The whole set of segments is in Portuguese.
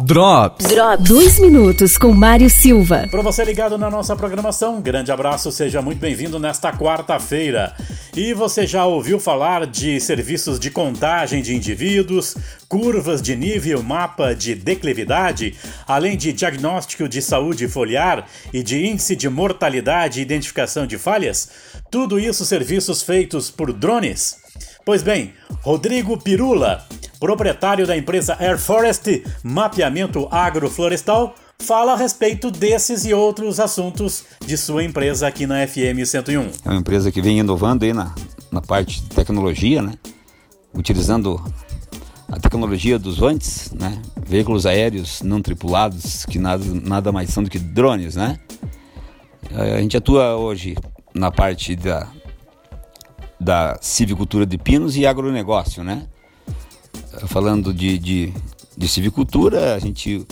Drops. Drops. Dois minutos com Mário Silva. Para você ligado na nossa programação, um grande abraço, seja muito bem-vindo nesta quarta-feira. E você já ouviu falar de serviços de contagem de indivíduos, curvas de nível, mapa de declividade, além de diagnóstico de saúde foliar e de índice de mortalidade e identificação de falhas? Tudo isso serviços feitos por drones? Pois bem, Rodrigo Pirula proprietário da empresa Air Forest Mapeamento Agroflorestal, fala a respeito desses e outros assuntos de sua empresa aqui na FM 101. É uma empresa que vem inovando aí na, na parte de tecnologia, né? Utilizando a tecnologia dos VANTs, né? Veículos aéreos não tripulados, que nada, nada mais são do que drones, né? A gente atua hoje na parte da, da civicultura de pinos e agronegócio, né? Falando de, de, de civicultura, a gente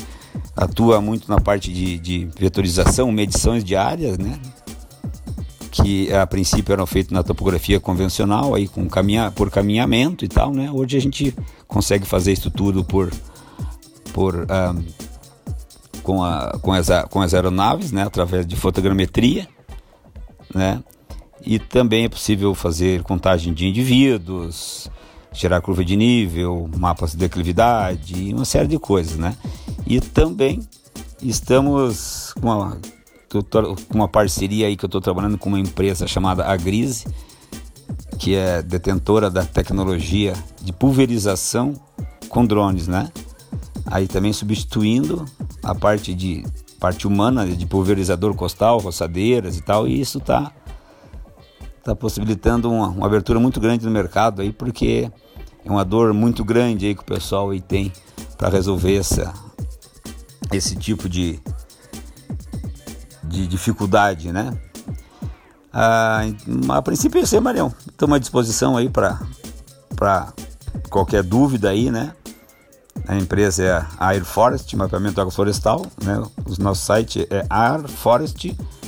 atua muito na parte de, de vetorização, medições de áreas, né? que a princípio eram feitas na topografia convencional, aí com caminha, por caminhamento e tal, né? Hoje a gente consegue fazer isso tudo por, por um, com, a, com, as, com as aeronaves, né? Através de fotogrametria, né? E também é possível fazer contagem de indivíduos, gerar curva de nível, mapas de declividade, uma série de coisas, né? E também estamos com uma, uma parceria aí que eu estou trabalhando com uma empresa chamada Agrise, que é detentora da tecnologia de pulverização com drones, né? Aí também substituindo a parte de parte humana de pulverizador costal, roçadeiras e tal, e isso está tá possibilitando uma, uma abertura muito grande no mercado aí, porque é uma dor muito grande aí que o pessoal aí tem para resolver essa, esse tipo de, de dificuldade, né? Ah, a princípio é isso aí, Marião. Estamos à disposição aí para qualquer dúvida aí, né? A empresa é a Air Forest, mapeamento agroflorestal, né? O nosso site é airforest.com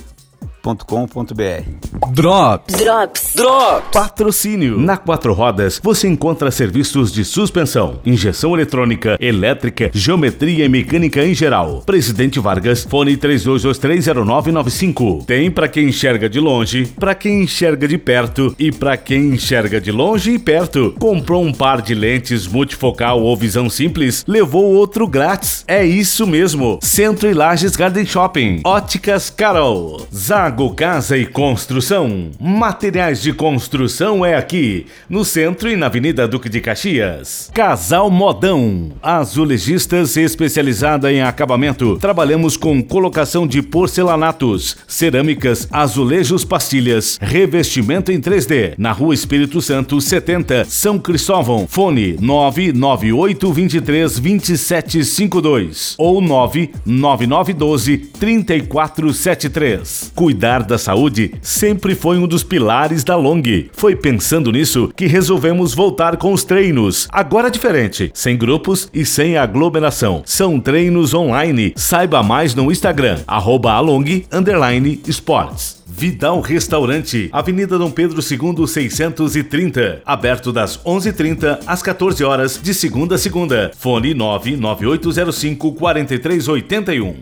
drops.com.br. Drops. Drops. Drops. Patrocínio. Na Quatro Rodas você encontra serviços de suspensão, injeção eletrônica, elétrica, geometria e mecânica em geral. Presidente Vargas, fone 32230995. Tem para quem enxerga de longe, para quem enxerga de perto e para quem enxerga de longe e perto. Comprou um par de lentes multifocal ou visão simples, levou outro grátis. É isso mesmo. Centro e Lages Garden Shopping. Óticas Carol. Zago Zago Casa e Construção. Materiais de construção é aqui, no centro e na Avenida Duque de Caxias. Casal Modão. Azulejistas especializada em acabamento. Trabalhamos com colocação de porcelanatos, cerâmicas, azulejos, pastilhas, revestimento em 3D. Na Rua Espírito Santo, 70, São Cristóvão. Fone 998 23 2752 ou 99912 3473. Cuidado Cuidar da saúde sempre foi um dos pilares da Long. Foi pensando nisso que resolvemos voltar com os treinos. Agora diferente, sem grupos e sem aglomeração. São treinos online. Saiba mais no Instagram, arroba along, Sports. Vidal Restaurante, Avenida Dom Pedro II 630, aberto das 11:30 às 14 horas de segunda a segunda. Fone 99805 4381.